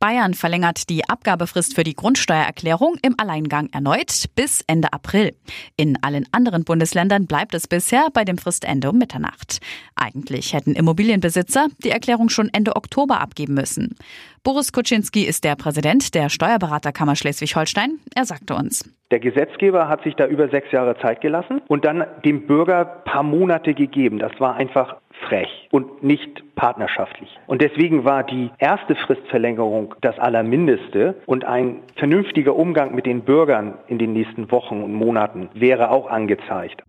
Bayern verlängert die Abgabefrist für die Grundsteuererklärung im Alleingang erneut bis Ende April. In allen anderen Bundesländern bleibt es bisher bei dem Fristende um Mitternacht. Eigentlich hätten Immobilienbesitzer die Erklärung schon Ende Oktober abgeben müssen. Boris Kuczynski ist der Präsident der Steuerberaterkammer Schleswig-Holstein. Er sagte uns. Der Gesetzgeber hat sich da über sechs Jahre Zeit gelassen und dann dem Bürger paar Monate gegeben. Das war einfach frech und nicht partnerschaftlich. Und deswegen war die erste Fristverlängerung das Allermindeste und ein vernünftiger Umgang mit den Bürgern in den nächsten Wochen und Monaten wäre auch angezeigt.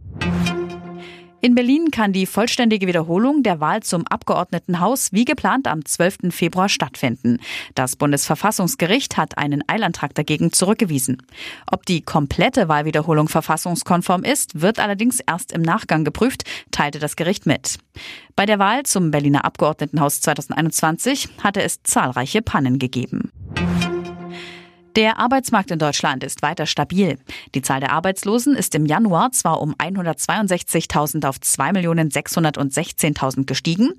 In Berlin kann die vollständige Wiederholung der Wahl zum Abgeordnetenhaus wie geplant am 12. Februar stattfinden. Das Bundesverfassungsgericht hat einen Eilantrag dagegen zurückgewiesen. Ob die komplette Wahlwiederholung verfassungskonform ist, wird allerdings erst im Nachgang geprüft, teilte das Gericht mit. Bei der Wahl zum Berliner Abgeordnetenhaus 2021 hatte es zahlreiche Pannen gegeben. Der Arbeitsmarkt in Deutschland ist weiter stabil. Die Zahl der Arbeitslosen ist im Januar zwar um 162.000 auf 2.616.000 gestiegen.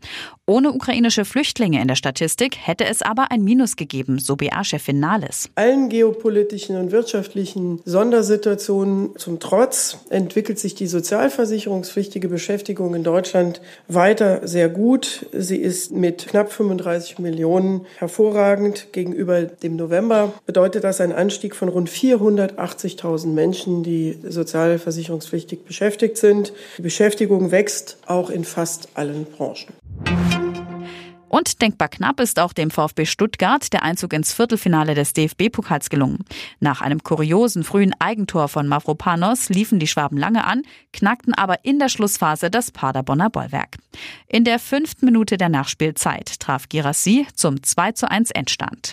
Ohne ukrainische Flüchtlinge in der Statistik hätte es aber ein Minus gegeben, so BA-Chefin Nahles. Allen geopolitischen und wirtschaftlichen Sondersituationen zum Trotz entwickelt sich die sozialversicherungspflichtige Beschäftigung in Deutschland weiter sehr gut. Sie ist mit knapp 35 Millionen hervorragend gegenüber dem November. Bedeutet das ein Anstieg von rund 480.000 Menschen, die sozialversicherungspflichtig beschäftigt sind. Die Beschäftigung wächst auch in fast allen Branchen. Und denkbar knapp ist auch dem VfB Stuttgart der Einzug ins Viertelfinale des DFB-Pokals gelungen. Nach einem kuriosen frühen Eigentor von Mavropanos liefen die Schwaben lange an, knackten aber in der Schlussphase das Paderborner Bollwerk. In der fünften Minute der Nachspielzeit traf Girassi zum 2 zu 1 Endstand.